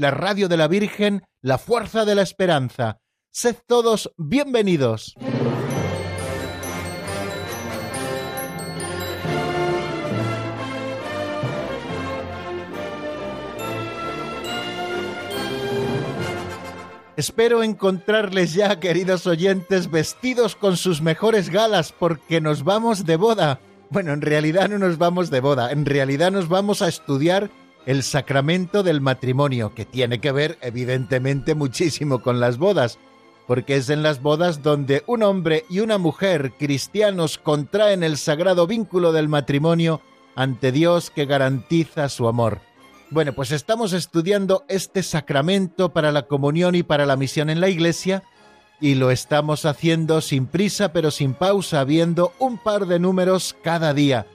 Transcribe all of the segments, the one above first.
la radio de la Virgen, la fuerza de la esperanza. Sed todos bienvenidos. Espero encontrarles ya, queridos oyentes, vestidos con sus mejores galas porque nos vamos de boda. Bueno, en realidad no nos vamos de boda, en realidad nos vamos a estudiar el sacramento del matrimonio, que tiene que ver evidentemente muchísimo con las bodas, porque es en las bodas donde un hombre y una mujer cristianos contraen el sagrado vínculo del matrimonio ante Dios que garantiza su amor. Bueno, pues estamos estudiando este sacramento para la comunión y para la misión en la iglesia y lo estamos haciendo sin prisa pero sin pausa, viendo un par de números cada día.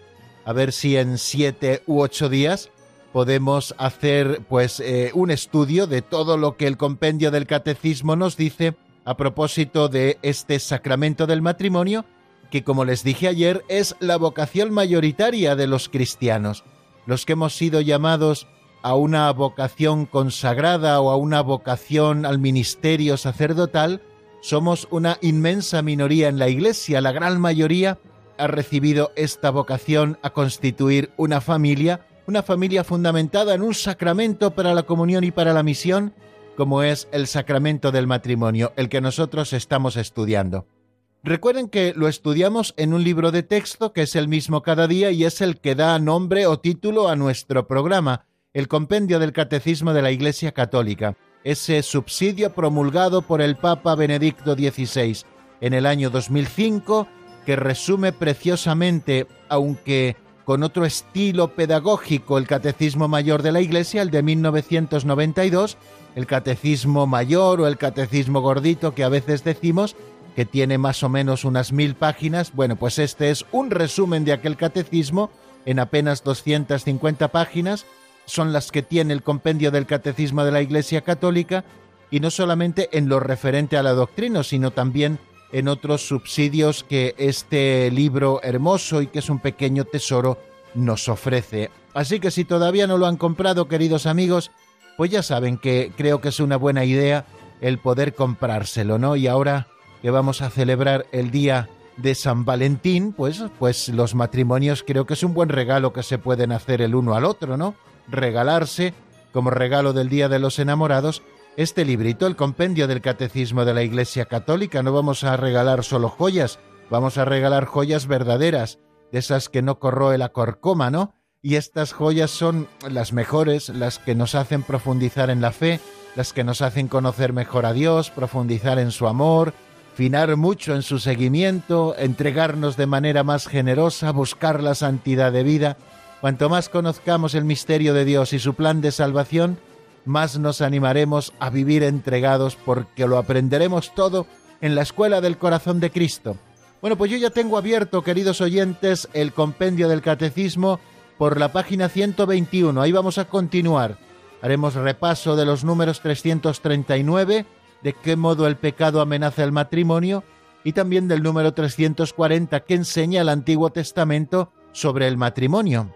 A ver si en siete u ocho días podemos hacer pues eh, un estudio de todo lo que el compendio del catecismo nos dice a propósito de este sacramento del matrimonio, que como les dije ayer es la vocación mayoritaria de los cristianos, los que hemos sido llamados a una vocación consagrada o a una vocación al ministerio sacerdotal, somos una inmensa minoría en la Iglesia. La gran mayoría ha recibido esta vocación a constituir una familia, una familia fundamentada en un sacramento para la comunión y para la misión, como es el sacramento del matrimonio, el que nosotros estamos estudiando. Recuerden que lo estudiamos en un libro de texto que es el mismo cada día y es el que da nombre o título a nuestro programa el compendio del Catecismo de la Iglesia Católica, ese subsidio promulgado por el Papa Benedicto XVI en el año 2005, que resume preciosamente, aunque con otro estilo pedagógico, el Catecismo Mayor de la Iglesia, el de 1992, el Catecismo Mayor o el Catecismo Gordito que a veces decimos, que tiene más o menos unas mil páginas. Bueno, pues este es un resumen de aquel catecismo en apenas 250 páginas son las que tiene el compendio del Catecismo de la Iglesia Católica, y no solamente en lo referente a la doctrina, sino también en otros subsidios que este libro hermoso y que es un pequeño tesoro nos ofrece. Así que si todavía no lo han comprado, queridos amigos, pues ya saben que creo que es una buena idea el poder comprárselo, ¿no? Y ahora que vamos a celebrar el día de San Valentín, pues, pues los matrimonios creo que es un buen regalo que se pueden hacer el uno al otro, ¿no? regalarse, como regalo del Día de los Enamorados, este librito, el compendio del Catecismo de la Iglesia Católica. No vamos a regalar solo joyas, vamos a regalar joyas verdaderas, de esas que no corroe la corcoma, ¿no? Y estas joyas son las mejores, las que nos hacen profundizar en la fe, las que nos hacen conocer mejor a Dios, profundizar en su amor, finar mucho en su seguimiento, entregarnos de manera más generosa, buscar la santidad de vida. Cuanto más conozcamos el misterio de Dios y su plan de salvación, más nos animaremos a vivir entregados porque lo aprenderemos todo en la escuela del corazón de Cristo. Bueno, pues yo ya tengo abierto, queridos oyentes, el compendio del catecismo por la página 121. Ahí vamos a continuar. Haremos repaso de los números 339, de qué modo el pecado amenaza el matrimonio, y también del número 340 que enseña el Antiguo Testamento sobre el matrimonio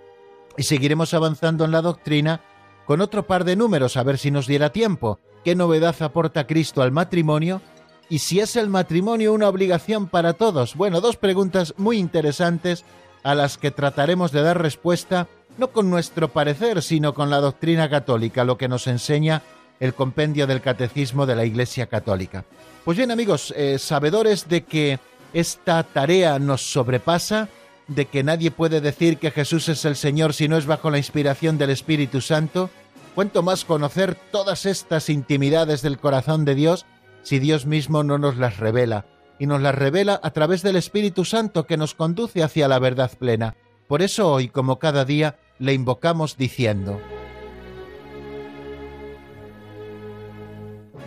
y seguiremos avanzando en la doctrina con otro par de números a ver si nos diera tiempo. ¿Qué novedad aporta Cristo al matrimonio? ¿Y si es el matrimonio una obligación para todos? Bueno, dos preguntas muy interesantes a las que trataremos de dar respuesta no con nuestro parecer, sino con la doctrina católica, lo que nos enseña el compendio del catecismo de la Iglesia Católica. Pues bien amigos, eh, sabedores de que esta tarea nos sobrepasa, de que nadie puede decir que Jesús es el Señor si no es bajo la inspiración del Espíritu Santo, cuanto más conocer todas estas intimidades del corazón de Dios si Dios mismo no nos las revela, y nos las revela a través del Espíritu Santo que nos conduce hacia la verdad plena. Por eso hoy, como cada día, le invocamos diciendo,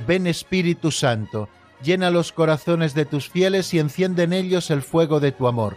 Ven Espíritu Santo, llena los corazones de tus fieles y enciende en ellos el fuego de tu amor.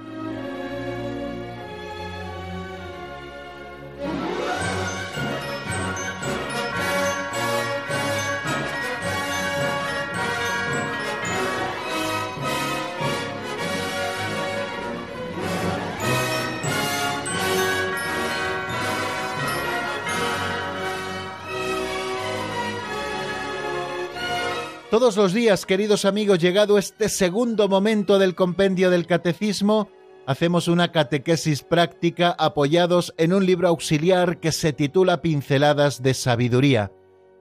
Todos los días, queridos amigos, llegado este segundo momento del compendio del catecismo, hacemos una catequesis práctica apoyados en un libro auxiliar que se titula Pinceladas de Sabiduría.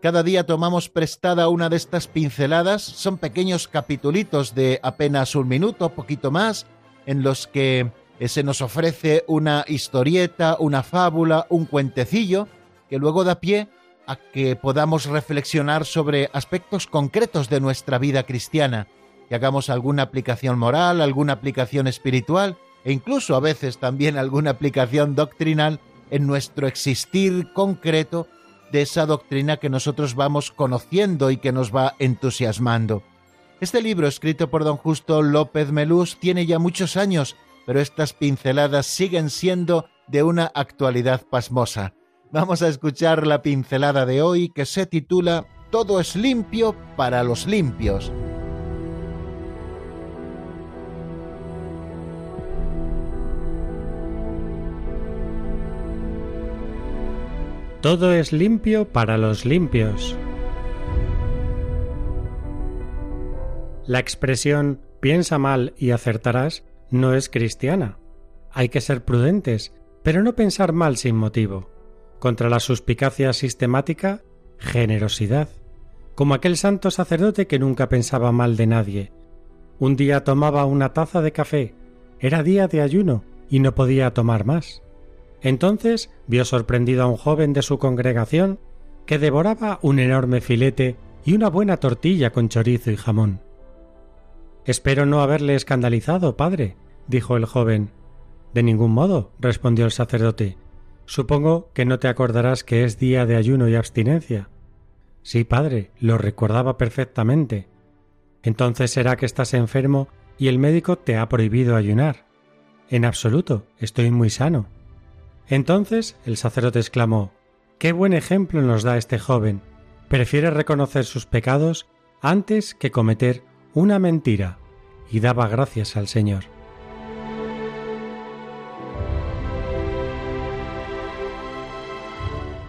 Cada día tomamos prestada una de estas pinceladas, son pequeños capitulitos de apenas un minuto, poquito más, en los que eh, se nos ofrece una historieta, una fábula, un cuentecillo, que luego da pie a que podamos reflexionar sobre aspectos concretos de nuestra vida cristiana, que hagamos alguna aplicación moral, alguna aplicación espiritual e incluso a veces también alguna aplicación doctrinal en nuestro existir concreto de esa doctrina que nosotros vamos conociendo y que nos va entusiasmando. Este libro, escrito por don Justo López Melús, tiene ya muchos años, pero estas pinceladas siguen siendo de una actualidad pasmosa. Vamos a escuchar la pincelada de hoy que se titula Todo es limpio para los limpios. Todo es limpio para los limpios. La expresión piensa mal y acertarás no es cristiana. Hay que ser prudentes, pero no pensar mal sin motivo. Contra la suspicacia sistemática, generosidad, como aquel santo sacerdote que nunca pensaba mal de nadie. Un día tomaba una taza de café, era día de ayuno y no podía tomar más. Entonces vio sorprendido a un joven de su congregación que devoraba un enorme filete y una buena tortilla con chorizo y jamón. Espero no haberle escandalizado, padre, dijo el joven. De ningún modo, respondió el sacerdote. Supongo que no te acordarás que es día de ayuno y abstinencia. Sí, padre, lo recordaba perfectamente. Entonces será que estás enfermo y el médico te ha prohibido ayunar. En absoluto, estoy muy sano. Entonces el sacerdote exclamó Qué buen ejemplo nos da este joven. Prefiere reconocer sus pecados antes que cometer una mentira. Y daba gracias al Señor.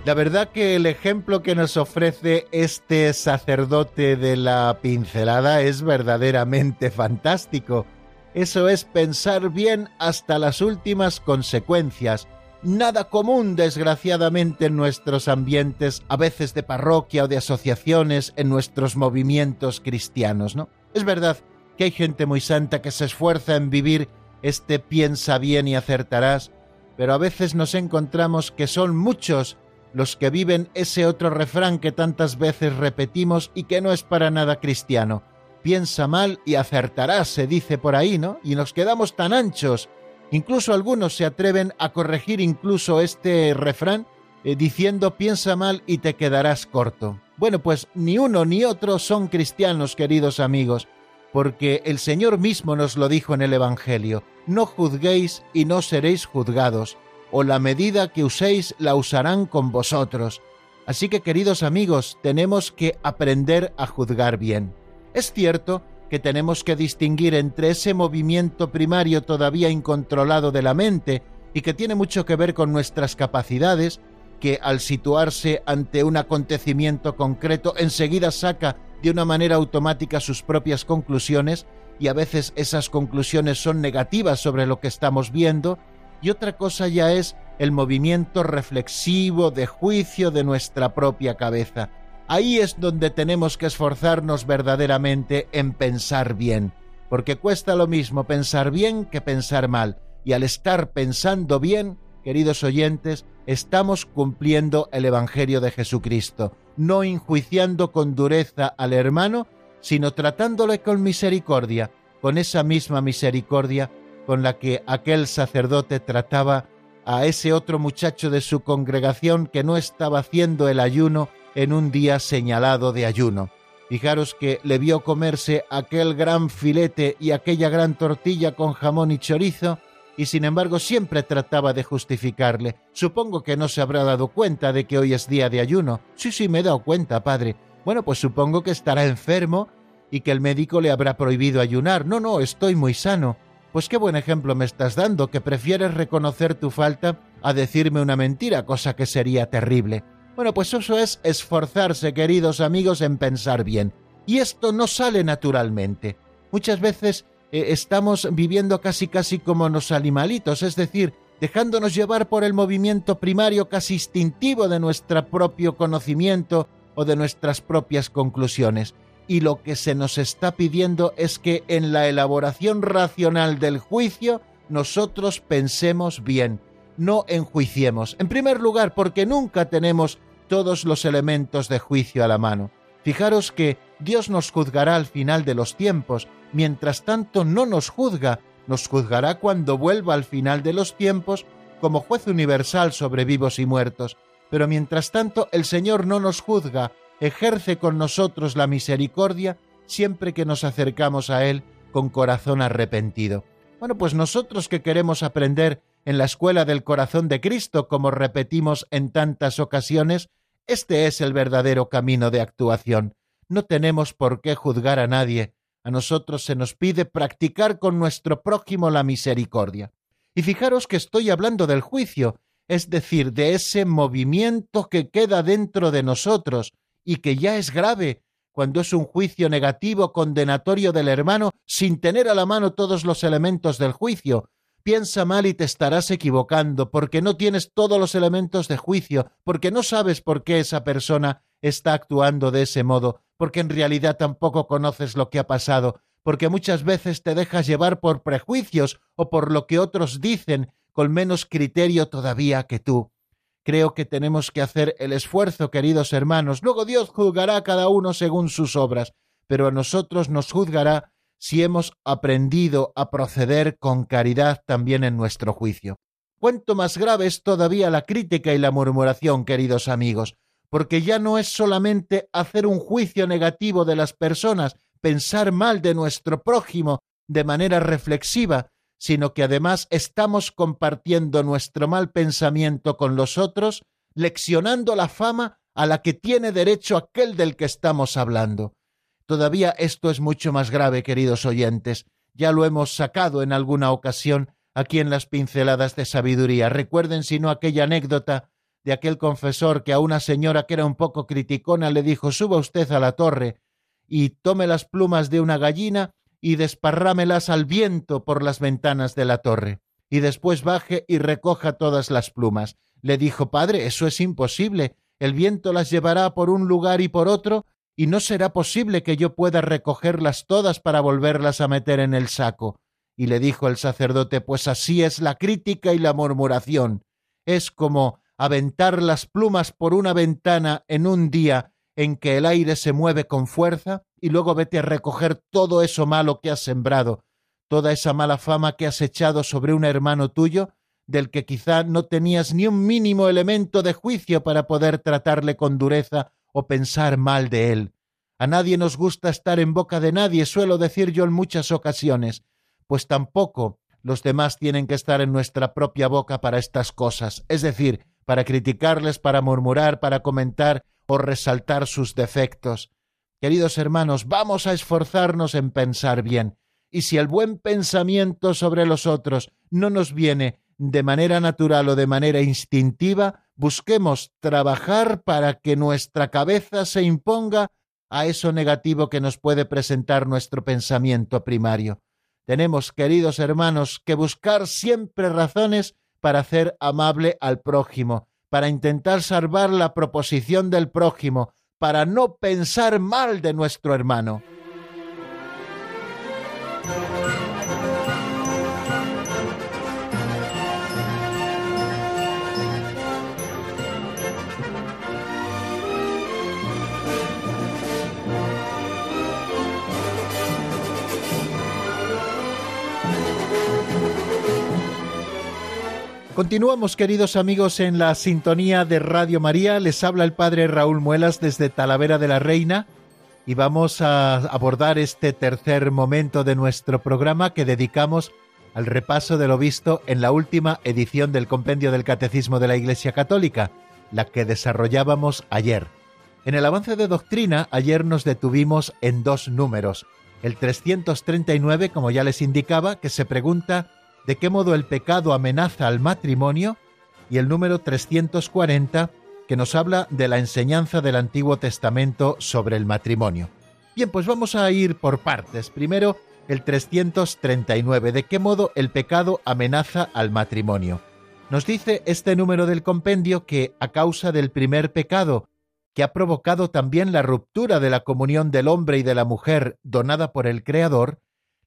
La verdad que el ejemplo que nos ofrece este sacerdote de la pincelada es verdaderamente fantástico. Eso es pensar bien hasta las últimas consecuencias. Nada común, desgraciadamente, en nuestros ambientes, a veces de parroquia o de asociaciones, en nuestros movimientos cristianos, ¿no? Es verdad que hay gente muy santa que se esfuerza en vivir este piensa bien y acertarás, pero a veces nos encontramos que son muchos los que viven ese otro refrán que tantas veces repetimos y que no es para nada cristiano. Piensa mal y acertarás, se dice por ahí, ¿no? Y nos quedamos tan anchos. Incluso algunos se atreven a corregir incluso este refrán eh, diciendo piensa mal y te quedarás corto. Bueno, pues ni uno ni otro son cristianos, queridos amigos, porque el Señor mismo nos lo dijo en el Evangelio, no juzguéis y no seréis juzgados o la medida que uséis la usarán con vosotros. Así que queridos amigos, tenemos que aprender a juzgar bien. Es cierto que tenemos que distinguir entre ese movimiento primario todavía incontrolado de la mente y que tiene mucho que ver con nuestras capacidades, que al situarse ante un acontecimiento concreto enseguida saca de una manera automática sus propias conclusiones y a veces esas conclusiones son negativas sobre lo que estamos viendo y otra cosa ya es el movimiento reflexivo de juicio de nuestra propia cabeza. Ahí es donde tenemos que esforzarnos verdaderamente en pensar bien, porque cuesta lo mismo pensar bien que pensar mal, y al estar pensando bien, queridos oyentes, estamos cumpliendo el Evangelio de Jesucristo, no enjuiciando con dureza al hermano, sino tratándole con misericordia, con esa misma misericordia con la que aquel sacerdote trataba a ese otro muchacho de su congregación que no estaba haciendo el ayuno en un día señalado de ayuno. Fijaros que le vio comerse aquel gran filete y aquella gran tortilla con jamón y chorizo, y sin embargo siempre trataba de justificarle. Supongo que no se habrá dado cuenta de que hoy es día de ayuno. Sí, sí, me he dado cuenta, padre. Bueno, pues supongo que estará enfermo y que el médico le habrá prohibido ayunar. No, no, estoy muy sano. Pues qué buen ejemplo me estás dando, que prefieres reconocer tu falta a decirme una mentira, cosa que sería terrible. Bueno, pues eso es esforzarse, queridos amigos, en pensar bien. Y esto no sale naturalmente. Muchas veces eh, estamos viviendo casi casi como los animalitos, es decir, dejándonos llevar por el movimiento primario casi instintivo de nuestro propio conocimiento o de nuestras propias conclusiones y lo que se nos está pidiendo es que en la elaboración racional del juicio nosotros pensemos bien, no enjuiciemos. En primer lugar, porque nunca tenemos todos los elementos de juicio a la mano. Fijaros que Dios nos juzgará al final de los tiempos, mientras tanto no nos juzga, nos juzgará cuando vuelva al final de los tiempos como juez universal sobre vivos y muertos. Pero mientras tanto el Señor no nos juzga, ejerce con nosotros la misericordia siempre que nos acercamos a Él con corazón arrepentido. Bueno, pues nosotros que queremos aprender en la escuela del corazón de Cristo, como repetimos en tantas ocasiones, este es el verdadero camino de actuación. No tenemos por qué juzgar a nadie. A nosotros se nos pide practicar con nuestro prójimo la misericordia. Y fijaros que estoy hablando del juicio, es decir, de ese movimiento que queda dentro de nosotros, y que ya es grave cuando es un juicio negativo condenatorio del hermano sin tener a la mano todos los elementos del juicio. Piensa mal y te estarás equivocando, porque no tienes todos los elementos de juicio, porque no sabes por qué esa persona está actuando de ese modo, porque en realidad tampoco conoces lo que ha pasado, porque muchas veces te dejas llevar por prejuicios o por lo que otros dicen con menos criterio todavía que tú. Creo que tenemos que hacer el esfuerzo, queridos hermanos. Luego Dios juzgará a cada uno según sus obras, pero a nosotros nos juzgará si hemos aprendido a proceder con caridad también en nuestro juicio. Cuánto más grave es todavía la crítica y la murmuración, queridos amigos, porque ya no es solamente hacer un juicio negativo de las personas, pensar mal de nuestro prójimo de manera reflexiva, sino que además estamos compartiendo nuestro mal pensamiento con los otros, leccionando la fama a la que tiene derecho aquel del que estamos hablando. Todavía esto es mucho más grave, queridos oyentes. Ya lo hemos sacado en alguna ocasión aquí en las pinceladas de sabiduría. Recuerden, si no, aquella anécdota de aquel confesor que a una señora que era un poco criticona le dijo suba usted a la torre y tome las plumas de una gallina y desparrámelas al viento por las ventanas de la torre, y después baje y recoja todas las plumas. Le dijo, Padre, eso es imposible, el viento las llevará por un lugar y por otro, y no será posible que yo pueda recogerlas todas para volverlas a meter en el saco. Y le dijo el sacerdote, pues así es la crítica y la murmuración. Es como aventar las plumas por una ventana en un día en que el aire se mueve con fuerza y luego vete a recoger todo eso malo que has sembrado, toda esa mala fama que has echado sobre un hermano tuyo, del que quizá no tenías ni un mínimo elemento de juicio para poder tratarle con dureza o pensar mal de él. A nadie nos gusta estar en boca de nadie, suelo decir yo en muchas ocasiones, pues tampoco los demás tienen que estar en nuestra propia boca para estas cosas, es decir, para criticarles, para murmurar, para comentar o resaltar sus defectos. Queridos hermanos, vamos a esforzarnos en pensar bien, y si el buen pensamiento sobre los otros no nos viene de manera natural o de manera instintiva, busquemos trabajar para que nuestra cabeza se imponga a eso negativo que nos puede presentar nuestro pensamiento primario. Tenemos, queridos hermanos, que buscar siempre razones para hacer amable al prójimo, para intentar salvar la proposición del prójimo, para no pensar mal de nuestro hermano. Continuamos, queridos amigos, en la sintonía de Radio María. Les habla el padre Raúl Muelas desde Talavera de la Reina y vamos a abordar este tercer momento de nuestro programa que dedicamos al repaso de lo visto en la última edición del Compendio del Catecismo de la Iglesia Católica, la que desarrollábamos ayer. En el avance de doctrina, ayer nos detuvimos en dos números. El 339, como ya les indicaba, que se pregunta de qué modo el pecado amenaza al matrimonio, y el número 340, que nos habla de la enseñanza del Antiguo Testamento sobre el matrimonio. Bien, pues vamos a ir por partes. Primero, el 339, de qué modo el pecado amenaza al matrimonio. Nos dice este número del compendio que a causa del primer pecado, que ha provocado también la ruptura de la comunión del hombre y de la mujer donada por el Creador,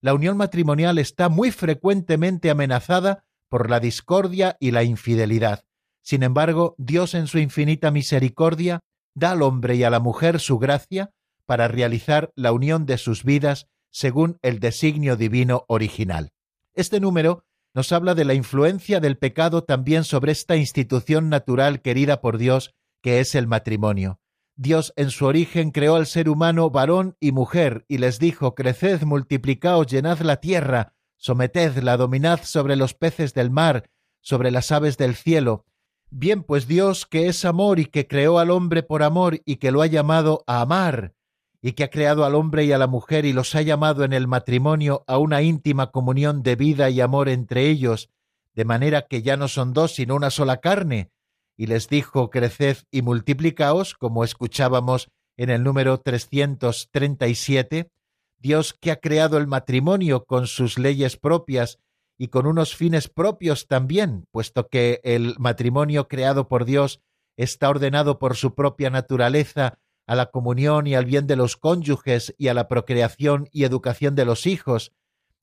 la unión matrimonial está muy frecuentemente amenazada por la discordia y la infidelidad. Sin embargo, Dios en su infinita misericordia da al hombre y a la mujer su gracia para realizar la unión de sus vidas según el designio divino original. Este número nos habla de la influencia del pecado también sobre esta institución natural querida por Dios que es el matrimonio. Dios en su origen creó al ser humano varón y mujer, y les dijo, Creced, multiplicaos, llenad la tierra, sometedla, dominad sobre los peces del mar, sobre las aves del cielo. Bien, pues Dios, que es amor y que creó al hombre por amor y que lo ha llamado a amar, y que ha creado al hombre y a la mujer y los ha llamado en el matrimonio a una íntima comunión de vida y amor entre ellos, de manera que ya no son dos sino una sola carne, y les dijo, Creced y multiplicaos, como escuchábamos en el número 337, Dios que ha creado el matrimonio con sus leyes propias y con unos fines propios también, puesto que el matrimonio creado por Dios está ordenado por su propia naturaleza a la comunión y al bien de los cónyuges y a la procreación y educación de los hijos,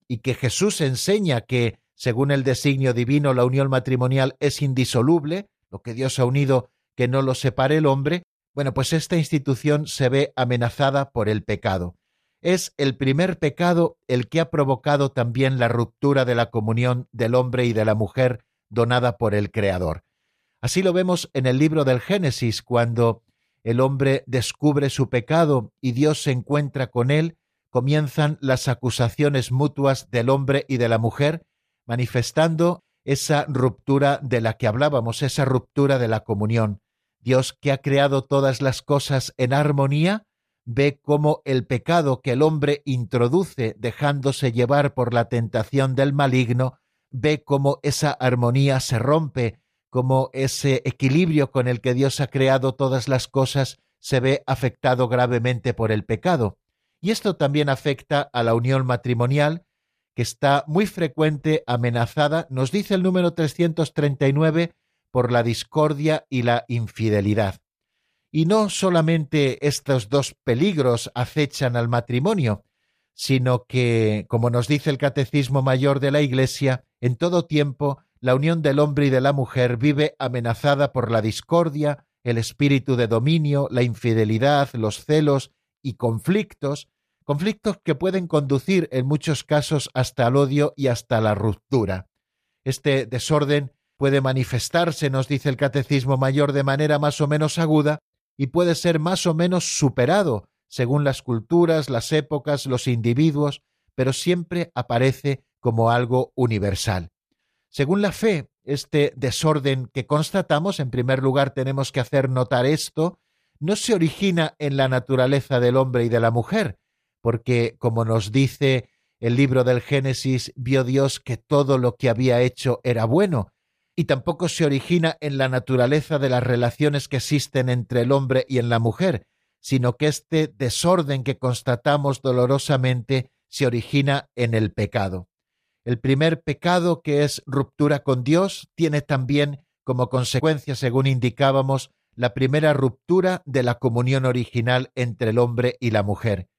y que Jesús enseña que, según el designio divino, la unión matrimonial es indisoluble, lo que Dios ha unido, que no lo separe el hombre, bueno, pues esta institución se ve amenazada por el pecado. Es el primer pecado el que ha provocado también la ruptura de la comunión del hombre y de la mujer donada por el Creador. Así lo vemos en el libro del Génesis, cuando el hombre descubre su pecado y Dios se encuentra con él, comienzan las acusaciones mutuas del hombre y de la mujer, manifestando esa ruptura de la que hablábamos, esa ruptura de la comunión. Dios que ha creado todas las cosas en armonía, ve cómo el pecado que el hombre introduce dejándose llevar por la tentación del maligno, ve cómo esa armonía se rompe, cómo ese equilibrio con el que Dios ha creado todas las cosas se ve afectado gravemente por el pecado. Y esto también afecta a la unión matrimonial, que está muy frecuente, amenazada, nos dice el número 339, por la discordia y la infidelidad. Y no solamente estos dos peligros acechan al matrimonio, sino que, como nos dice el Catecismo Mayor de la Iglesia, en todo tiempo la unión del hombre y de la mujer vive amenazada por la discordia, el espíritu de dominio, la infidelidad, los celos y conflictos, conflictos que pueden conducir en muchos casos hasta el odio y hasta la ruptura. Este desorden puede manifestarse, nos dice el Catecismo Mayor, de manera más o menos aguda y puede ser más o menos superado según las culturas, las épocas, los individuos, pero siempre aparece como algo universal. Según la fe, este desorden que constatamos, en primer lugar tenemos que hacer notar esto, no se origina en la naturaleza del hombre y de la mujer, porque, como nos dice el libro del Génesis, vio Dios que todo lo que había hecho era bueno, y tampoco se origina en la naturaleza de las relaciones que existen entre el hombre y en la mujer, sino que este desorden que constatamos dolorosamente se origina en el pecado. El primer pecado, que es ruptura con Dios, tiene también como consecuencia, según indicábamos, la primera ruptura de la comunión original entre el hombre y la mujer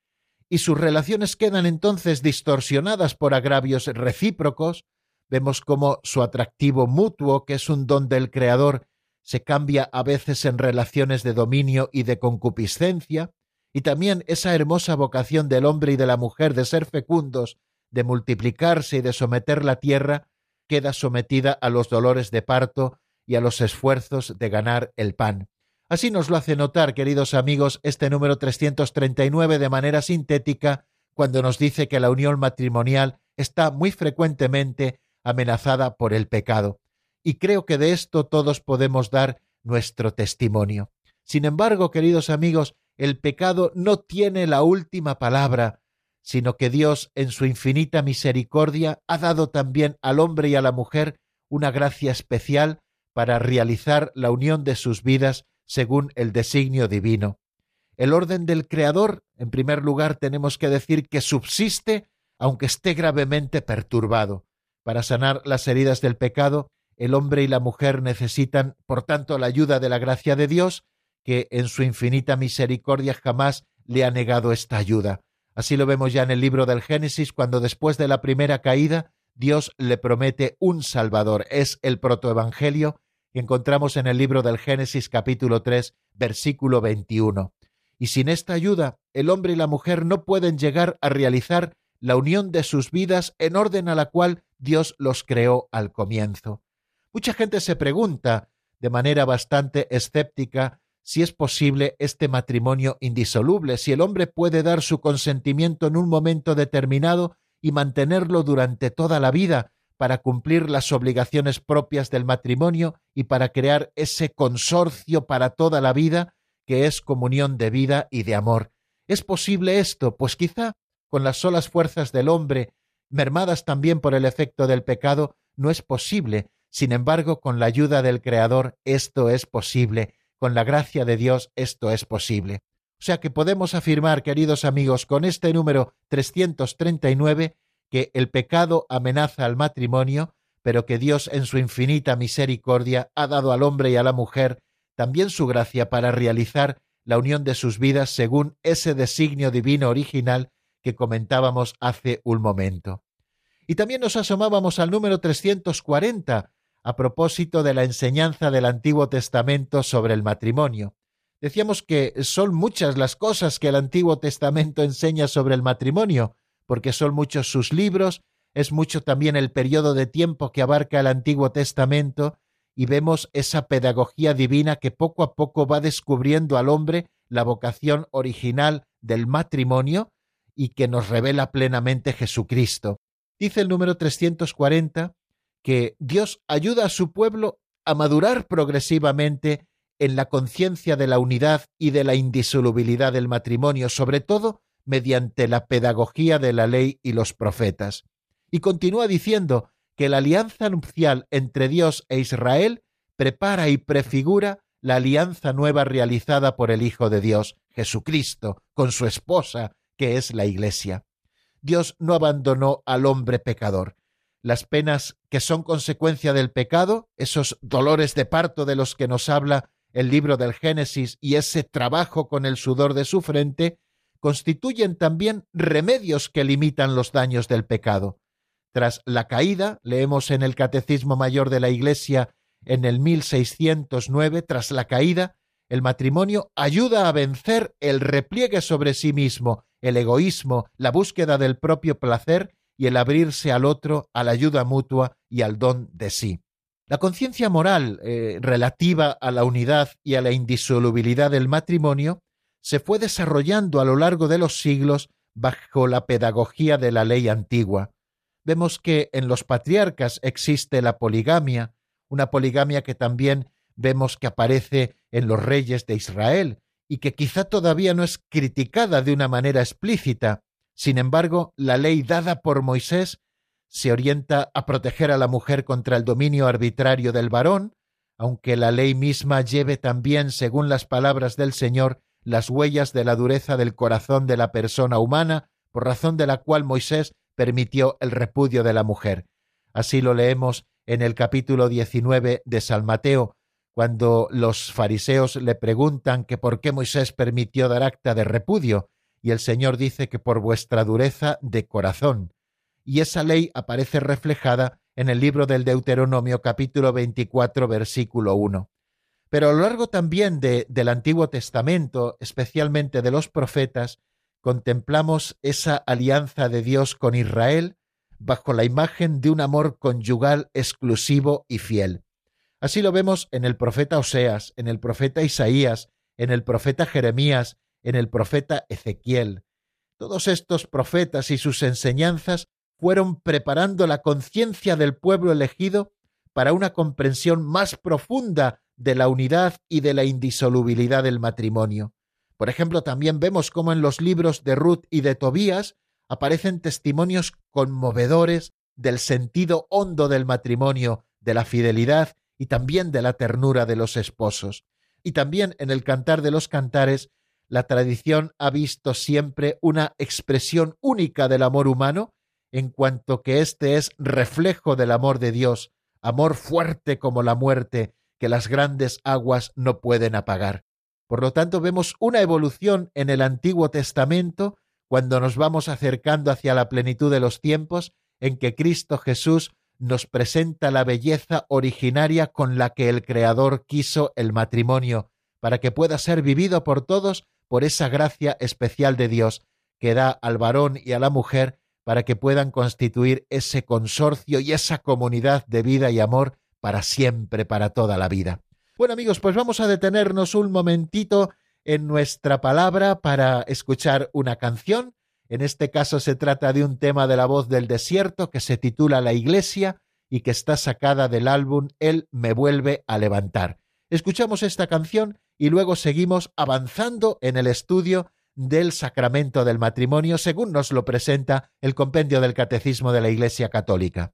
y sus relaciones quedan entonces distorsionadas por agravios recíprocos, vemos cómo su atractivo mutuo, que es un don del Creador, se cambia a veces en relaciones de dominio y de concupiscencia, y también esa hermosa vocación del hombre y de la mujer de ser fecundos, de multiplicarse y de someter la tierra, queda sometida a los dolores de parto y a los esfuerzos de ganar el pan. Así nos lo hace notar, queridos amigos, este número 339 de manera sintética, cuando nos dice que la unión matrimonial está muy frecuentemente amenazada por el pecado. Y creo que de esto todos podemos dar nuestro testimonio. Sin embargo, queridos amigos, el pecado no tiene la última palabra, sino que Dios, en su infinita misericordia, ha dado también al hombre y a la mujer una gracia especial para realizar la unión de sus vidas según el designio divino. El orden del Creador, en primer lugar, tenemos que decir que subsiste aunque esté gravemente perturbado. Para sanar las heridas del pecado, el hombre y la mujer necesitan, por tanto, la ayuda de la gracia de Dios, que en su infinita misericordia jamás le ha negado esta ayuda. Así lo vemos ya en el libro del Génesis, cuando después de la primera caída, Dios le promete un Salvador. Es el protoevangelio que encontramos en el libro del Génesis capítulo 3, versículo 21. Y sin esta ayuda, el hombre y la mujer no pueden llegar a realizar la unión de sus vidas en orden a la cual Dios los creó al comienzo. Mucha gente se pregunta, de manera bastante escéptica, si es posible este matrimonio indisoluble, si el hombre puede dar su consentimiento en un momento determinado y mantenerlo durante toda la vida para cumplir las obligaciones propias del matrimonio y para crear ese consorcio para toda la vida que es comunión de vida y de amor. ¿Es posible esto? Pues quizá con las solas fuerzas del hombre, mermadas también por el efecto del pecado, no es posible. Sin embargo, con la ayuda del Creador, esto es posible con la gracia de Dios esto es posible. O sea que podemos afirmar, queridos amigos, con este número 339, que el pecado amenaza al matrimonio, pero que Dios en su infinita misericordia ha dado al hombre y a la mujer también su gracia para realizar la unión de sus vidas según ese designio divino original que comentábamos hace un momento. Y también nos asomábamos al número 340, a propósito de la enseñanza del Antiguo Testamento sobre el matrimonio. Decíamos que son muchas las cosas que el Antiguo Testamento enseña sobre el matrimonio, porque son muchos sus libros, es mucho también el periodo de tiempo que abarca el Antiguo Testamento, y vemos esa pedagogía divina que poco a poco va descubriendo al hombre la vocación original del matrimonio y que nos revela plenamente Jesucristo. Dice el número 340 que Dios ayuda a su pueblo a madurar progresivamente en la conciencia de la unidad y de la indisolubilidad del matrimonio, sobre todo mediante la pedagogía de la ley y los profetas. Y continúa diciendo que la alianza nupcial entre Dios e Israel prepara y prefigura la alianza nueva realizada por el Hijo de Dios, Jesucristo, con su esposa, que es la Iglesia. Dios no abandonó al hombre pecador, las penas que son consecuencia del pecado, esos dolores de parto de los que nos habla el libro del Génesis y ese trabajo con el sudor de su frente, constituyen también remedios que limitan los daños del pecado. Tras la caída, leemos en el Catecismo Mayor de la Iglesia en el 1609, tras la caída, el matrimonio ayuda a vencer el repliegue sobre sí mismo, el egoísmo, la búsqueda del propio placer y el abrirse al otro, a la ayuda mutua y al don de sí. La conciencia moral eh, relativa a la unidad y a la indisolubilidad del matrimonio se fue desarrollando a lo largo de los siglos bajo la pedagogía de la ley antigua. Vemos que en los patriarcas existe la poligamia, una poligamia que también vemos que aparece en los reyes de Israel y que quizá todavía no es criticada de una manera explícita, sin embargo, la ley dada por Moisés se orienta a proteger a la mujer contra el dominio arbitrario del varón, aunque la ley misma lleve también, según las palabras del Señor, las huellas de la dureza del corazón de la persona humana, por razón de la cual Moisés permitió el repudio de la mujer. Así lo leemos en el capítulo 19 de San Mateo, cuando los fariseos le preguntan que por qué Moisés permitió dar acta de repudio, y el Señor dice que por vuestra dureza de corazón. Y esa ley aparece reflejada en el libro del Deuteronomio capítulo 24 versículo 1. Pero a lo largo también de, del Antiguo Testamento, especialmente de los profetas, contemplamos esa alianza de Dios con Israel bajo la imagen de un amor conyugal exclusivo y fiel. Así lo vemos en el profeta Oseas, en el profeta Isaías, en el profeta Jeremías, en el profeta Ezequiel. Todos estos profetas y sus enseñanzas fueron preparando la conciencia del pueblo elegido para una comprensión más profunda de la unidad y de la indisolubilidad del matrimonio. Por ejemplo, también vemos cómo en los libros de Ruth y de Tobías aparecen testimonios conmovedores del sentido hondo del matrimonio, de la fidelidad y también de la ternura de los esposos. Y también en el Cantar de los Cantares, la tradición ha visto siempre una expresión única del amor humano, en cuanto que éste es reflejo del amor de Dios, amor fuerte como la muerte, que las grandes aguas no pueden apagar. Por lo tanto, vemos una evolución en el Antiguo Testamento cuando nos vamos acercando hacia la plenitud de los tiempos en que Cristo Jesús nos presenta la belleza originaria con la que el Creador quiso el matrimonio, para que pueda ser vivido por todos por esa gracia especial de Dios que da al varón y a la mujer para que puedan constituir ese consorcio y esa comunidad de vida y amor para siempre, para toda la vida. Bueno amigos, pues vamos a detenernos un momentito en nuestra palabra para escuchar una canción en este caso se trata de un tema de la voz del desierto que se titula La Iglesia y que está sacada del álbum Él me vuelve a levantar. Escuchamos esta canción y luego seguimos avanzando en el estudio del sacramento del matrimonio según nos lo presenta el compendio del Catecismo de la Iglesia Católica.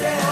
yourself.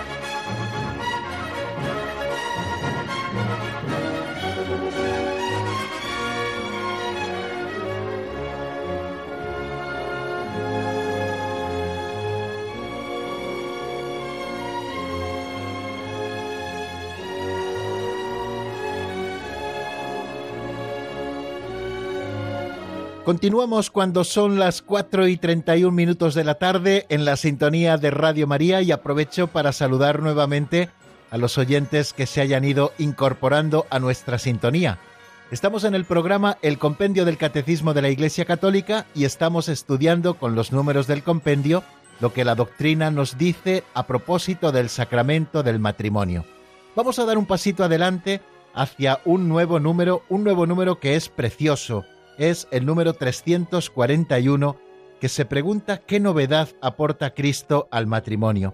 Continuamos cuando son las 4 y 31 minutos de la tarde en la sintonía de Radio María y aprovecho para saludar nuevamente a los oyentes que se hayan ido incorporando a nuestra sintonía. Estamos en el programa El Compendio del Catecismo de la Iglesia Católica y estamos estudiando con los números del compendio lo que la doctrina nos dice a propósito del sacramento del matrimonio. Vamos a dar un pasito adelante hacia un nuevo número, un nuevo número que es precioso, es el número 341 que se pregunta qué novedad aporta Cristo al matrimonio.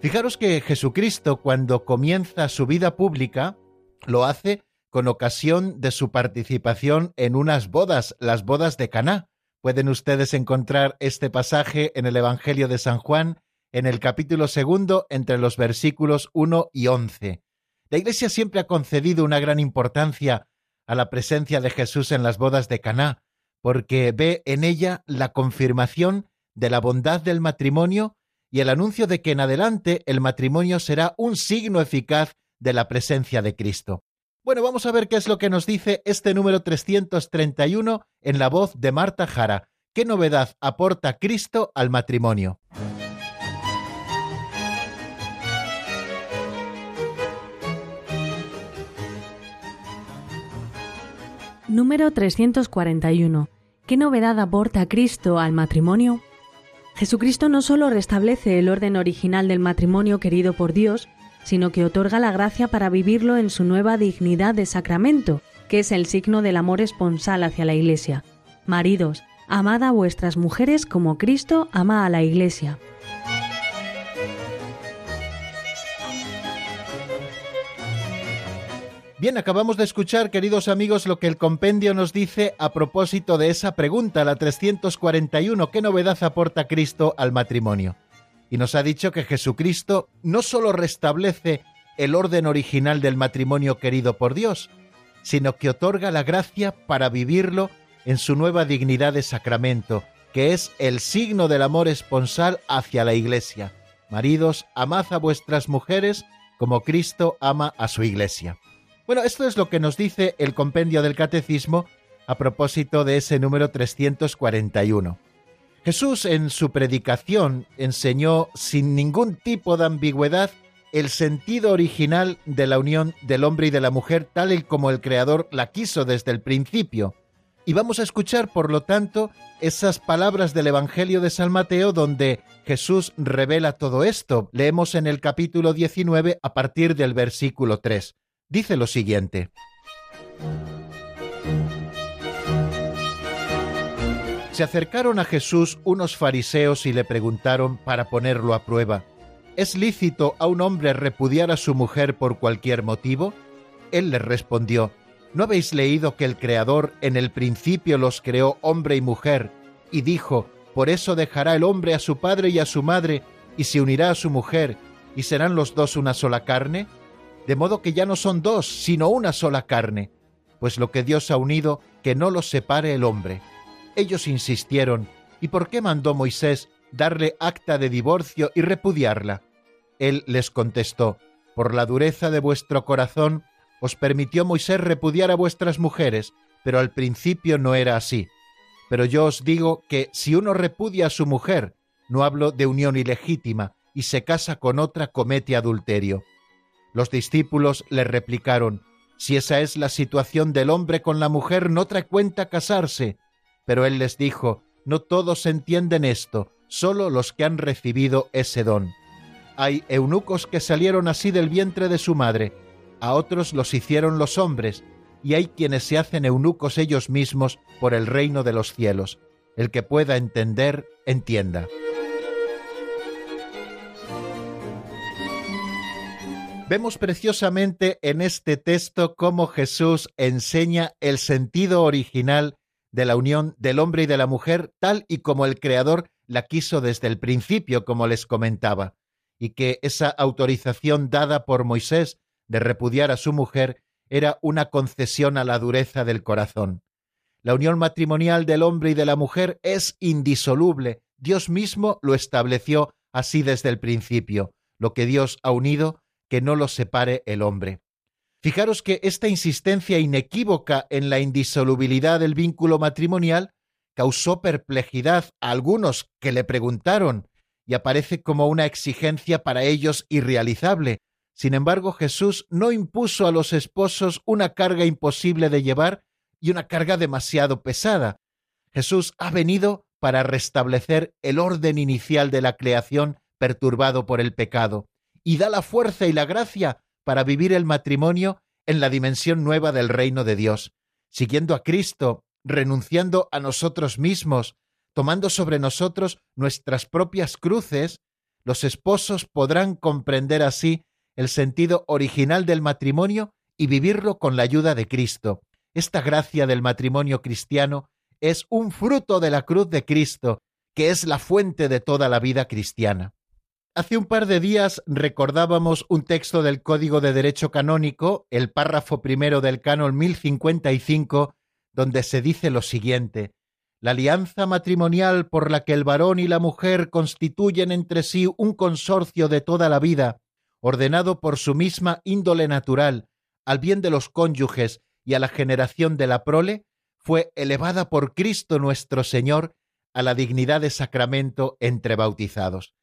Fijaros que Jesucristo cuando comienza su vida pública lo hace con ocasión de su participación en unas bodas, las bodas de Caná. Pueden ustedes encontrar este pasaje en el Evangelio de San Juan, en el capítulo segundo, entre los versículos 1 y 11. La Iglesia siempre ha concedido una gran importancia a la presencia de Jesús en las bodas de Caná, porque ve en ella la confirmación de la bondad del matrimonio y el anuncio de que en adelante el matrimonio será un signo eficaz de la presencia de Cristo. Bueno, vamos a ver qué es lo que nos dice este número 331 en la voz de Marta Jara. ¿Qué novedad aporta Cristo al matrimonio? Número 341. ¿Qué novedad aporta Cristo al matrimonio? Jesucristo no solo restablece el orden original del matrimonio querido por Dios, sino que otorga la gracia para vivirlo en su nueva dignidad de sacramento, que es el signo del amor esponsal hacia la Iglesia. Maridos, amad a vuestras mujeres como Cristo ama a la Iglesia. Bien, acabamos de escuchar, queridos amigos, lo que el compendio nos dice a propósito de esa pregunta, la 341, ¿qué novedad aporta Cristo al matrimonio? Y nos ha dicho que Jesucristo no solo restablece el orden original del matrimonio querido por Dios, sino que otorga la gracia para vivirlo en su nueva dignidad de sacramento, que es el signo del amor esponsal hacia la Iglesia. Maridos, amad a vuestras mujeres como Cristo ama a su Iglesia. Bueno, esto es lo que nos dice el compendio del Catecismo a propósito de ese número 341. Jesús en su predicación enseñó sin ningún tipo de ambigüedad el sentido original de la unión del hombre y de la mujer tal y como el Creador la quiso desde el principio. Y vamos a escuchar, por lo tanto, esas palabras del Evangelio de San Mateo donde Jesús revela todo esto. Leemos en el capítulo 19 a partir del versículo 3 dice lo siguiente. Se acercaron a Jesús unos fariseos y le preguntaron para ponerlo a prueba, ¿es lícito a un hombre repudiar a su mujer por cualquier motivo? Él les respondió, ¿no habéis leído que el Creador en el principio los creó hombre y mujer y dijo, por eso dejará el hombre a su padre y a su madre y se unirá a su mujer y serán los dos una sola carne? De modo que ya no son dos, sino una sola carne, pues lo que Dios ha unido, que no los separe el hombre. Ellos insistieron, ¿y por qué mandó Moisés darle acta de divorcio y repudiarla? Él les contestó, por la dureza de vuestro corazón, os permitió Moisés repudiar a vuestras mujeres, pero al principio no era así. Pero yo os digo que si uno repudia a su mujer, no hablo de unión ilegítima, y se casa con otra, comete adulterio. Los discípulos le replicaron, Si esa es la situación del hombre con la mujer, no trae cuenta casarse. Pero él les dijo, No todos entienden esto, solo los que han recibido ese don. Hay eunucos que salieron así del vientre de su madre, a otros los hicieron los hombres, y hay quienes se hacen eunucos ellos mismos por el reino de los cielos. El que pueda entender, entienda. Vemos preciosamente en este texto cómo Jesús enseña el sentido original de la unión del hombre y de la mujer tal y como el Creador la quiso desde el principio, como les comentaba, y que esa autorización dada por Moisés de repudiar a su mujer era una concesión a la dureza del corazón. La unión matrimonial del hombre y de la mujer es indisoluble. Dios mismo lo estableció así desde el principio. Lo que Dios ha unido, que no lo separe el hombre. Fijaros que esta insistencia inequívoca en la indisolubilidad del vínculo matrimonial causó perplejidad a algunos que le preguntaron y aparece como una exigencia para ellos irrealizable. Sin embargo, Jesús no impuso a los esposos una carga imposible de llevar y una carga demasiado pesada. Jesús ha venido para restablecer el orden inicial de la creación perturbado por el pecado y da la fuerza y la gracia para vivir el matrimonio en la dimensión nueva del reino de Dios, siguiendo a Cristo, renunciando a nosotros mismos, tomando sobre nosotros nuestras propias cruces, los esposos podrán comprender así el sentido original del matrimonio y vivirlo con la ayuda de Cristo. Esta gracia del matrimonio cristiano es un fruto de la cruz de Cristo, que es la fuente de toda la vida cristiana. Hace un par de días recordábamos un texto del Código de Derecho Canónico, el párrafo primero del canon 1055, donde se dice lo siguiente La alianza matrimonial por la que el varón y la mujer constituyen entre sí un consorcio de toda la vida, ordenado por su misma índole natural, al bien de los cónyuges y a la generación de la prole, fue elevada por Cristo nuestro Señor a la dignidad de sacramento entre bautizados.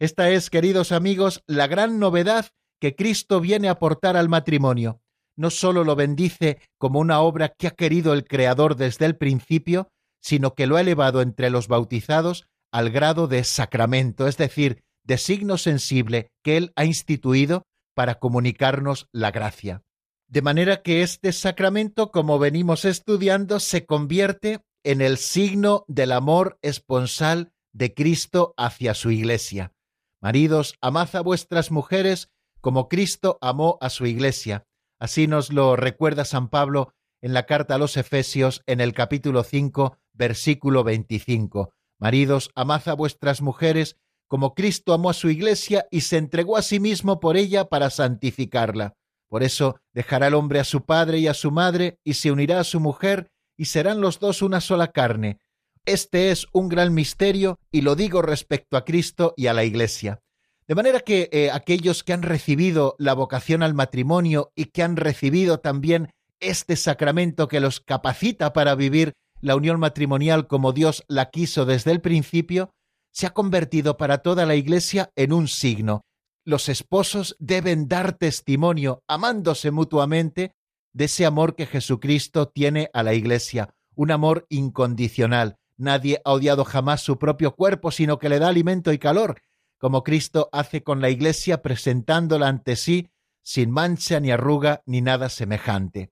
Esta es, queridos amigos, la gran novedad que Cristo viene a aportar al matrimonio. No sólo lo bendice como una obra que ha querido el Creador desde el principio, sino que lo ha elevado entre los bautizados al grado de sacramento, es decir, de signo sensible que Él ha instituido para comunicarnos la gracia de manera que este sacramento, como venimos estudiando, se convierte en el signo del amor esponsal de Cristo hacia su Iglesia. Maridos, amad a vuestras mujeres como Cristo amó a su Iglesia. Así nos lo recuerda San Pablo en la carta a los Efesios en el capítulo 5, versículo 25. Maridos, amad a vuestras mujeres como Cristo amó a su Iglesia y se entregó a sí mismo por ella para santificarla por eso dejará el hombre a su padre y a su madre y se unirá a su mujer y serán los dos una sola carne. Este es un gran misterio y lo digo respecto a Cristo y a la Iglesia. De manera que eh, aquellos que han recibido la vocación al matrimonio y que han recibido también este sacramento que los capacita para vivir la unión matrimonial como Dios la quiso desde el principio, se ha convertido para toda la Iglesia en un signo, los esposos deben dar testimonio, amándose mutuamente, de ese amor que Jesucristo tiene a la Iglesia, un amor incondicional. Nadie ha odiado jamás su propio cuerpo, sino que le da alimento y calor, como Cristo hace con la Iglesia presentándola ante sí sin mancha ni arruga ni nada semejante.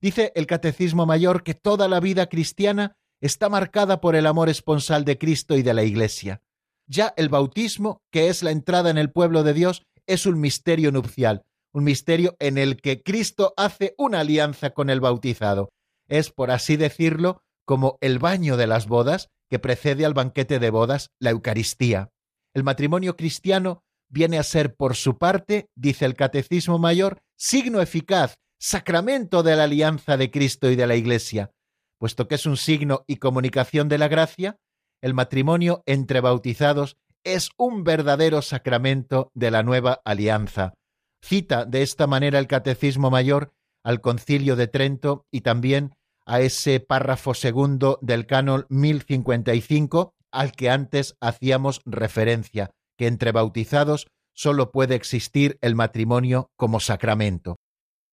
Dice el Catecismo Mayor que toda la vida cristiana está marcada por el amor esponsal de Cristo y de la Iglesia. Ya el bautismo, que es la entrada en el pueblo de Dios, es un misterio nupcial, un misterio en el que Cristo hace una alianza con el bautizado. Es, por así decirlo, como el baño de las bodas que precede al banquete de bodas, la Eucaristía. El matrimonio cristiano viene a ser, por su parte, dice el Catecismo Mayor, signo eficaz, sacramento de la alianza de Cristo y de la Iglesia. Puesto que es un signo y comunicación de la gracia, el matrimonio entre bautizados es un verdadero sacramento de la nueva alianza. Cita de esta manera el Catecismo Mayor al Concilio de Trento y también a ese párrafo segundo del canon 1055 al que antes hacíamos referencia, que entre bautizados solo puede existir el matrimonio como sacramento.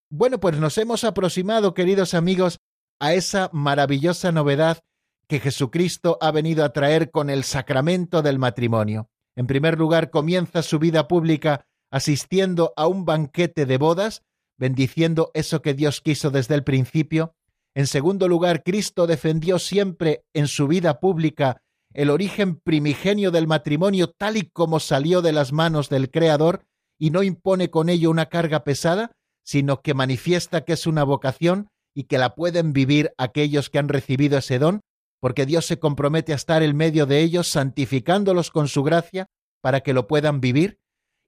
Bueno, pues nos hemos aproximado, queridos amigos, a esa maravillosa novedad que Jesucristo ha venido a traer con el sacramento del matrimonio. En primer lugar, comienza su vida pública asistiendo a un banquete de bodas, bendiciendo eso que Dios quiso desde el principio. En segundo lugar, Cristo defendió siempre en su vida pública el origen primigenio del matrimonio tal y como salió de las manos del Creador y no impone con ello una carga pesada, sino que manifiesta que es una vocación y que la pueden vivir aquellos que han recibido ese don, porque Dios se compromete a estar en medio de ellos, santificándolos con su gracia para que lo puedan vivir.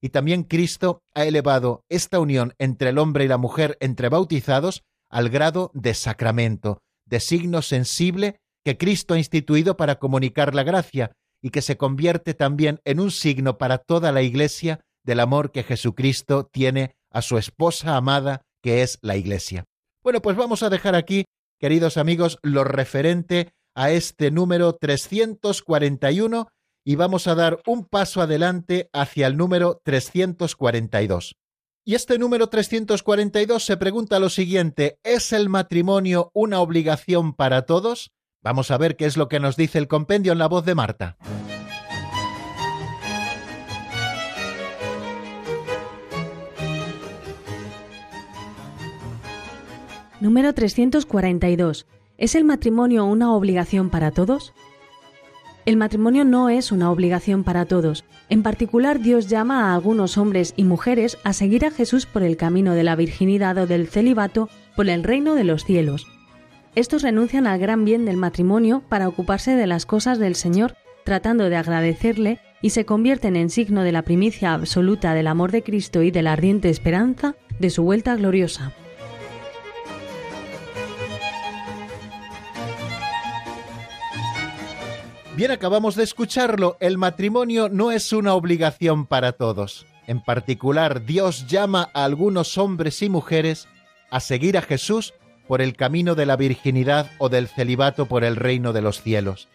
Y también Cristo ha elevado esta unión entre el hombre y la mujer, entre bautizados, al grado de sacramento, de signo sensible que Cristo ha instituido para comunicar la gracia y que se convierte también en un signo para toda la Iglesia del amor que Jesucristo tiene a su esposa amada, que es la Iglesia. Bueno, pues vamos a dejar aquí, queridos amigos, lo referente a este número 341 y vamos a dar un paso adelante hacia el número 342. Y este número 342 se pregunta lo siguiente, ¿es el matrimonio una obligación para todos? Vamos a ver qué es lo que nos dice el compendio en la voz de Marta. Número 342. ¿Es el matrimonio una obligación para todos? El matrimonio no es una obligación para todos. En particular, Dios llama a algunos hombres y mujeres a seguir a Jesús por el camino de la virginidad o del celibato por el reino de los cielos. Estos renuncian al gran bien del matrimonio para ocuparse de las cosas del Señor, tratando de agradecerle, y se convierten en signo de la primicia absoluta del amor de Cristo y de la ardiente esperanza de su vuelta gloriosa. Bien, acabamos de escucharlo, el matrimonio no es una obligación para todos. En particular, Dios llama a algunos hombres y mujeres a seguir a Jesús por el camino de la virginidad o del celibato por el reino de los cielos.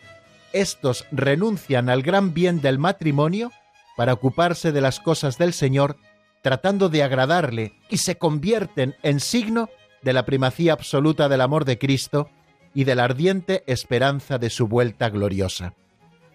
Estos renuncian al gran bien del matrimonio para ocuparse de las cosas del Señor, tratando de agradarle, y se convierten en signo de la primacía absoluta del amor de Cristo y de la ardiente esperanza de su vuelta gloriosa.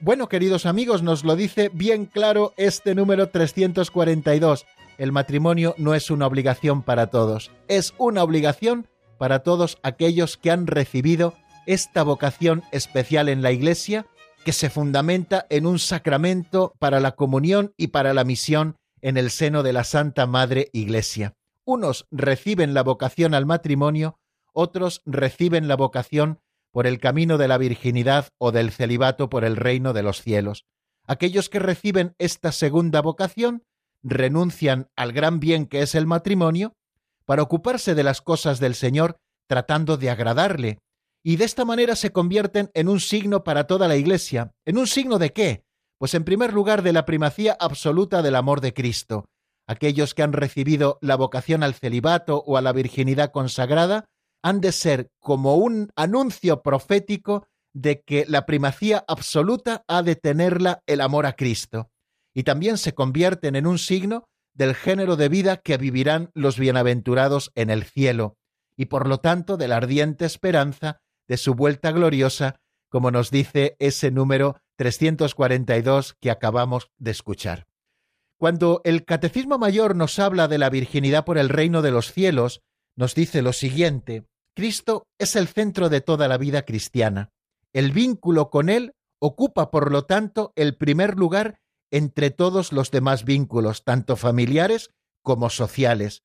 Bueno, queridos amigos, nos lo dice bien claro este número 342. El matrimonio no es una obligación para todos, es una obligación para todos aquellos que han recibido esta vocación especial en la Iglesia, que se fundamenta en un sacramento para la comunión y para la misión en el seno de la Santa Madre Iglesia. Unos reciben la vocación al matrimonio otros reciben la vocación por el camino de la virginidad o del celibato por el reino de los cielos. Aquellos que reciben esta segunda vocación renuncian al gran bien que es el matrimonio para ocuparse de las cosas del Señor tratando de agradarle, y de esta manera se convierten en un signo para toda la Iglesia. ¿En un signo de qué? Pues en primer lugar de la primacía absoluta del amor de Cristo. Aquellos que han recibido la vocación al celibato o a la virginidad consagrada han de ser como un anuncio profético de que la primacía absoluta ha de tenerla el amor a Cristo, y también se convierten en un signo del género de vida que vivirán los bienaventurados en el cielo, y por lo tanto de la ardiente esperanza de su vuelta gloriosa, como nos dice ese número 342 que acabamos de escuchar. Cuando el Catecismo Mayor nos habla de la virginidad por el reino de los cielos, nos dice lo siguiente, Cristo es el centro de toda la vida cristiana. El vínculo con Él ocupa, por lo tanto, el primer lugar entre todos los demás vínculos, tanto familiares como sociales.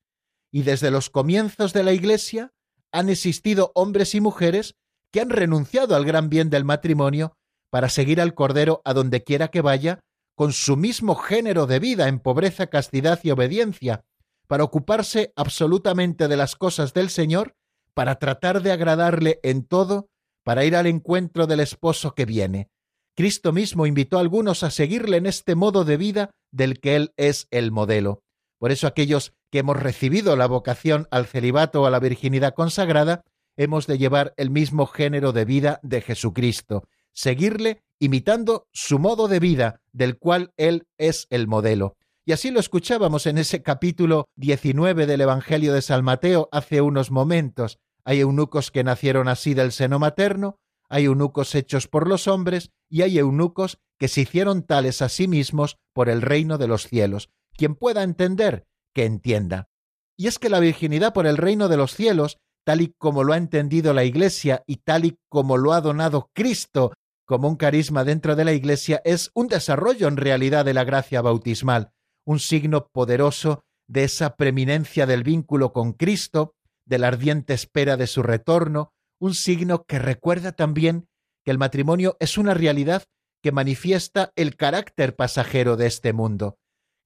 Y desde los comienzos de la Iglesia han existido hombres y mujeres que han renunciado al gran bien del matrimonio para seguir al Cordero a donde quiera que vaya, con su mismo género de vida en pobreza, castidad y obediencia, para ocuparse absolutamente de las cosas del Señor para tratar de agradarle en todo, para ir al encuentro del esposo que viene. Cristo mismo invitó a algunos a seguirle en este modo de vida del que Él es el modelo. Por eso aquellos que hemos recibido la vocación al celibato o a la virginidad consagrada, hemos de llevar el mismo género de vida de Jesucristo, seguirle imitando su modo de vida, del cual Él es el modelo. Y así lo escuchábamos en ese capítulo 19 del Evangelio de San Mateo hace unos momentos. Hay eunucos que nacieron así del seno materno, hay eunucos hechos por los hombres y hay eunucos que se hicieron tales a sí mismos por el reino de los cielos. Quien pueda entender, que entienda. Y es que la virginidad por el reino de los cielos, tal y como lo ha entendido la Iglesia y tal y como lo ha donado Cristo como un carisma dentro de la Iglesia, es un desarrollo en realidad de la gracia bautismal, un signo poderoso de esa preeminencia del vínculo con Cristo, de la ardiente espera de su retorno, un signo que recuerda también que el matrimonio es una realidad que manifiesta el carácter pasajero de este mundo.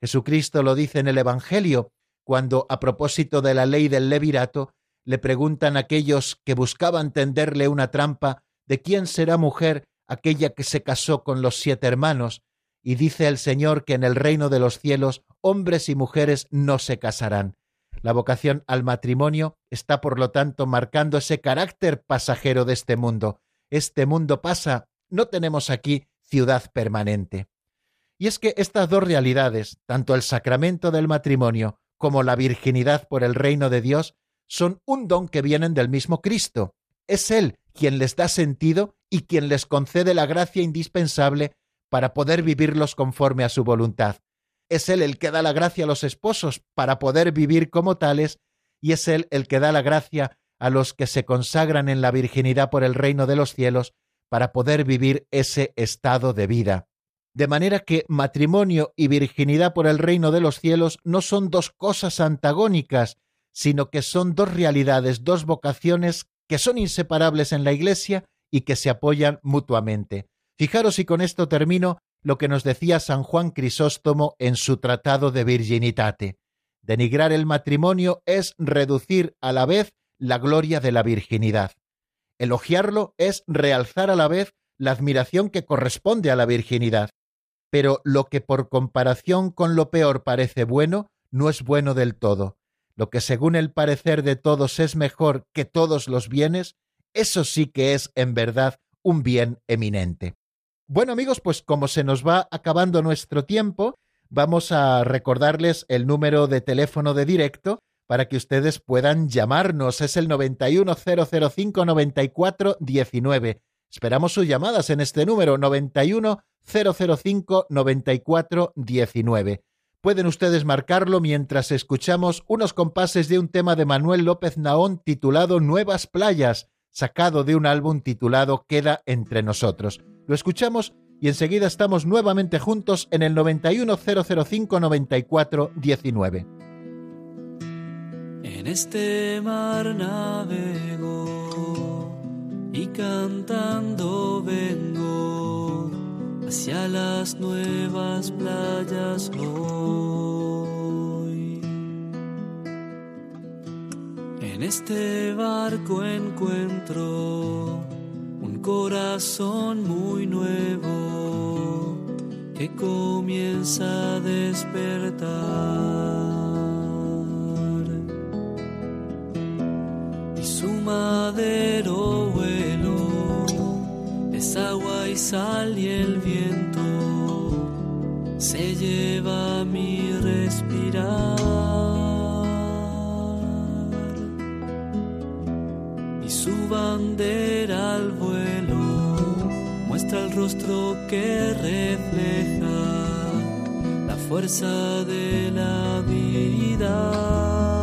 Jesucristo lo dice en el Evangelio, cuando, a propósito de la ley del levirato, le preguntan aquellos que buscaban tenderle una trampa de quién será mujer aquella que se casó con los siete hermanos, y dice el Señor que en el reino de los cielos hombres y mujeres no se casarán. La vocación al matrimonio está, por lo tanto, marcando ese carácter pasajero de este mundo. Este mundo pasa, no tenemos aquí ciudad permanente. Y es que estas dos realidades, tanto el sacramento del matrimonio como la virginidad por el reino de Dios, son un don que vienen del mismo Cristo. Es Él quien les da sentido y quien les concede la gracia indispensable para poder vivirlos conforme a su voluntad. Es Él el que da la gracia a los esposos para poder vivir como tales, y es Él el que da la gracia a los que se consagran en la virginidad por el reino de los cielos para poder vivir ese estado de vida. De manera que matrimonio y virginidad por el reino de los cielos no son dos cosas antagónicas, sino que son dos realidades, dos vocaciones que son inseparables en la Iglesia y que se apoyan mutuamente. Fijaros y con esto termino lo que nos decía San Juan Crisóstomo en su Tratado de Virginitate. Denigrar el matrimonio es reducir a la vez la gloria de la virginidad. Elogiarlo es realzar a la vez la admiración que corresponde a la virginidad. Pero lo que por comparación con lo peor parece bueno, no es bueno del todo. Lo que según el parecer de todos es mejor que todos los bienes, eso sí que es en verdad un bien eminente. Bueno amigos, pues como se nos va acabando nuestro tiempo, vamos a recordarles el número de teléfono de directo para que ustedes puedan llamarnos. Es el 910059419. Esperamos sus llamadas en este número 910059419. Pueden ustedes marcarlo mientras escuchamos unos compases de un tema de Manuel López Naón titulado Nuevas Playas, sacado de un álbum titulado Queda entre nosotros. Lo escuchamos y enseguida estamos nuevamente juntos en el 910059419. En este mar navego y cantando vengo hacia las nuevas playas hoy. En este barco encuentro corazón muy nuevo que comienza a despertar. su madero vuelo es agua y sal y el viento se lleva mi respirar y su bandera al vuelo muestra el rostro que refleja la fuerza de la vida.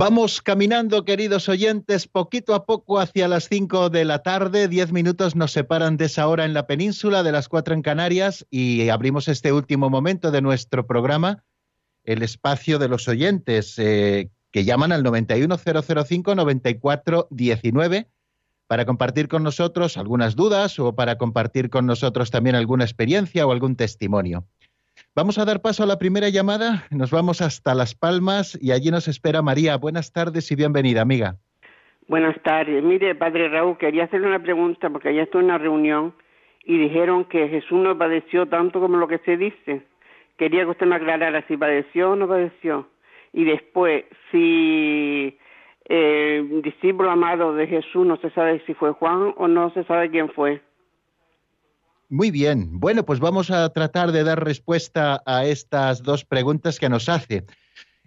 Vamos caminando, queridos oyentes, poquito a poco hacia las cinco de la tarde. Diez minutos nos separan de esa hora en la península, de las cuatro en Canarias, y abrimos este último momento de nuestro programa, el espacio de los oyentes, eh, que llaman al 91005-9419 para compartir con nosotros algunas dudas o para compartir con nosotros también alguna experiencia o algún testimonio. Vamos a dar paso a la primera llamada. Nos vamos hasta Las Palmas y allí nos espera María. Buenas tardes y bienvenida, amiga. Buenas tardes. Mire, padre Raúl, quería hacerle una pregunta porque allá estoy en una reunión y dijeron que Jesús no padeció tanto como lo que se dice. Quería que usted me aclarara si padeció o no padeció. Y después, si el discípulo amado de Jesús no se sabe si fue Juan o no se sabe quién fue. Muy bien. Bueno, pues vamos a tratar de dar respuesta a estas dos preguntas que nos hace.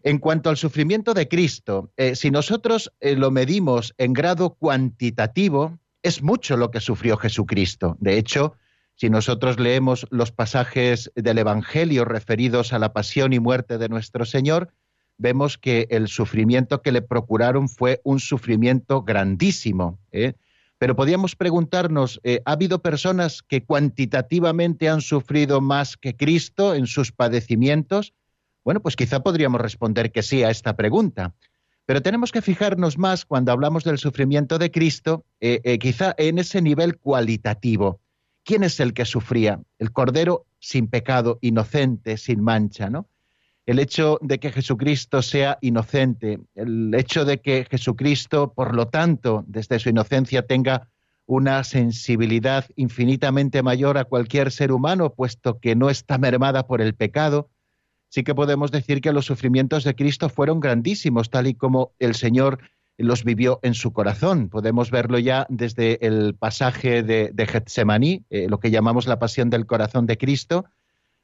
En cuanto al sufrimiento de Cristo, eh, si nosotros eh, lo medimos en grado cuantitativo, es mucho lo que sufrió Jesucristo. De hecho, si nosotros leemos los pasajes del Evangelio referidos a la pasión y muerte de nuestro Señor, vemos que el sufrimiento que le procuraron fue un sufrimiento grandísimo. ¿eh? Pero podríamos preguntarnos, eh, ¿ha habido personas que cuantitativamente han sufrido más que Cristo en sus padecimientos? Bueno, pues quizá podríamos responder que sí a esta pregunta. Pero tenemos que fijarnos más cuando hablamos del sufrimiento de Cristo, eh, quizá en ese nivel cualitativo. ¿Quién es el que sufría? El Cordero sin pecado, inocente, sin mancha, ¿no? El hecho de que Jesucristo sea inocente, el hecho de que Jesucristo, por lo tanto, desde su inocencia tenga una sensibilidad infinitamente mayor a cualquier ser humano, puesto que no está mermada por el pecado, sí que podemos decir que los sufrimientos de Cristo fueron grandísimos, tal y como el Señor los vivió en su corazón. Podemos verlo ya desde el pasaje de, Getsemaní, eh, lo que llamamos la pasión del corazón de Cristo,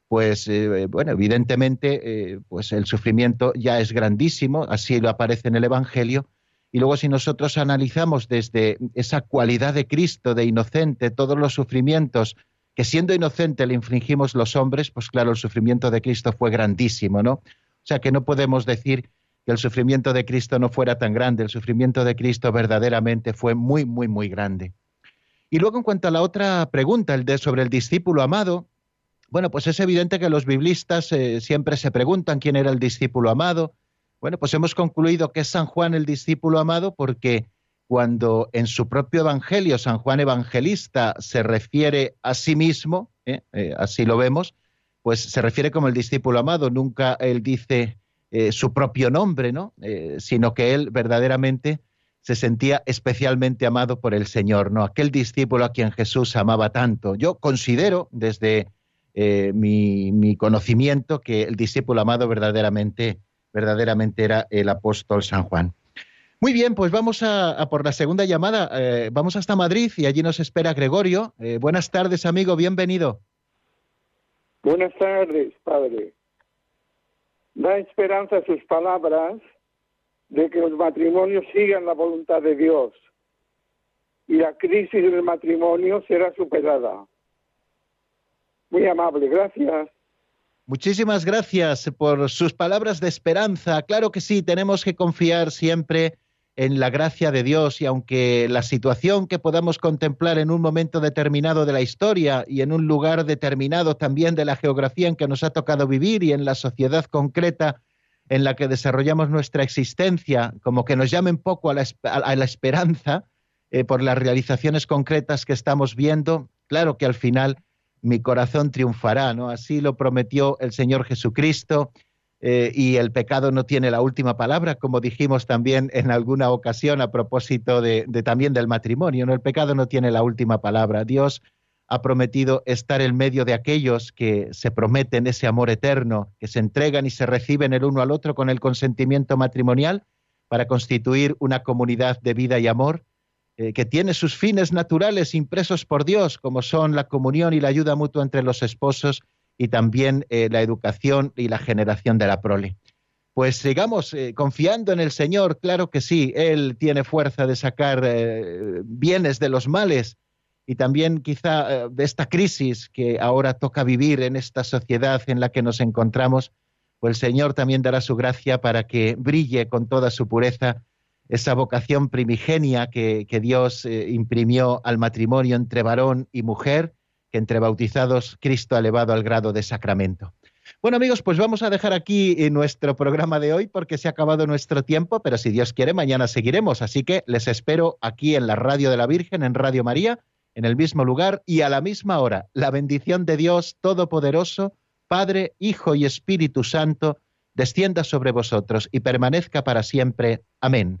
pues eh, bueno, evidentemente, eh, pues el sufrimiento ya es grandísimo, así lo aparece en el Evangelio. Y luego si nosotros analizamos desde esa cualidad de Cristo, de inocente, todos los sufrimientos que siendo inocente le infringimos los hombres, pues claro, el sufrimiento de Cristo fue grandísimo, ¿no? O sea que no podemos decir que el sufrimiento de Cristo no fuera tan grande, el sufrimiento de Cristo verdaderamente fue muy, muy, muy grande. Y luego en cuanto a la otra pregunta, el de sobre el discípulo amado, bueno, pues es evidente que los biblistas eh, siempre se preguntan quién era el discípulo amado. Bueno, pues hemos concluido que es San Juan el discípulo amado porque cuando en su propio Evangelio San Juan Evangelista se refiere a sí mismo, ¿eh? Eh, así lo vemos, pues se refiere como el discípulo amado, nunca él dice su propio nombre, ¿no? sino que él verdaderamente se sentía especialmente amado por el Señor, ¿no? Aquel discípulo a quien Jesús amaba tanto. Yo considero desde eh, mi, conocimiento que el discípulo amado verdaderamente, verdaderamente era el apóstol San Juan. Muy bien, pues vamos a, por la segunda llamada. Eh, vamos hasta Madrid y allí nos espera Gregorio. Eh, buenas tardes, amigo, bienvenido. Buenas tardes, padre. Da esperanza sus palabras de que los matrimonios sigan la voluntad de Dios y la crisis del matrimonio será superada. Muy amable, gracias. Muchísimas gracias por sus palabras de esperanza. Claro que sí, tenemos que confiar siempre en la gracia de Dios y aunque la situación que podamos contemplar en un momento determinado de la historia y en un lugar determinado también de la geografía en que nos ha tocado vivir y en la sociedad concreta en la que desarrollamos nuestra existencia, como que nos llamen poco a la, esperanza eh, por las realizaciones concretas que estamos viendo, claro que al final mi corazón triunfará, ¿no? Así lo prometió el Señor Jesucristo eh, y el pecado no tiene la última palabra, como dijimos también en alguna ocasión a propósito de, también del matrimonio, ¿no? El pecado no tiene la última palabra. Dios ha prometido estar en medio de aquellos que se prometen ese amor eterno, que se entregan y se reciben el uno al otro con el consentimiento matrimonial para constituir una comunidad de vida y amor eh, que tiene sus fines naturales impresos por Dios, como son la comunión y la ayuda mutua entre los esposos y también eh, la educación y la generación de la prole. Pues sigamos eh, confiando en el Señor, claro que sí, Él tiene fuerza de sacar bienes de los males y también quizá de esta crisis que ahora toca vivir en esta sociedad en la que nos encontramos, pues el Señor también dará su gracia para que brille con toda su pureza esa vocación primigenia que, Dios eh, imprimió al matrimonio entre varón y mujer, que entre bautizados Cristo ha elevado al grado de sacramento. Bueno amigos, pues vamos a dejar aquí eh, nuestro programa de hoy porque se ha acabado nuestro tiempo, pero si Dios quiere, mañana seguiremos. Así que les espero aquí en la Radio de la Virgen, en Radio María, en el mismo lugar y a la misma hora. La bendición de Dios Todopoderoso, Padre, Hijo y Espíritu Santo, descienda sobre vosotros y permanezca para siempre. Amén.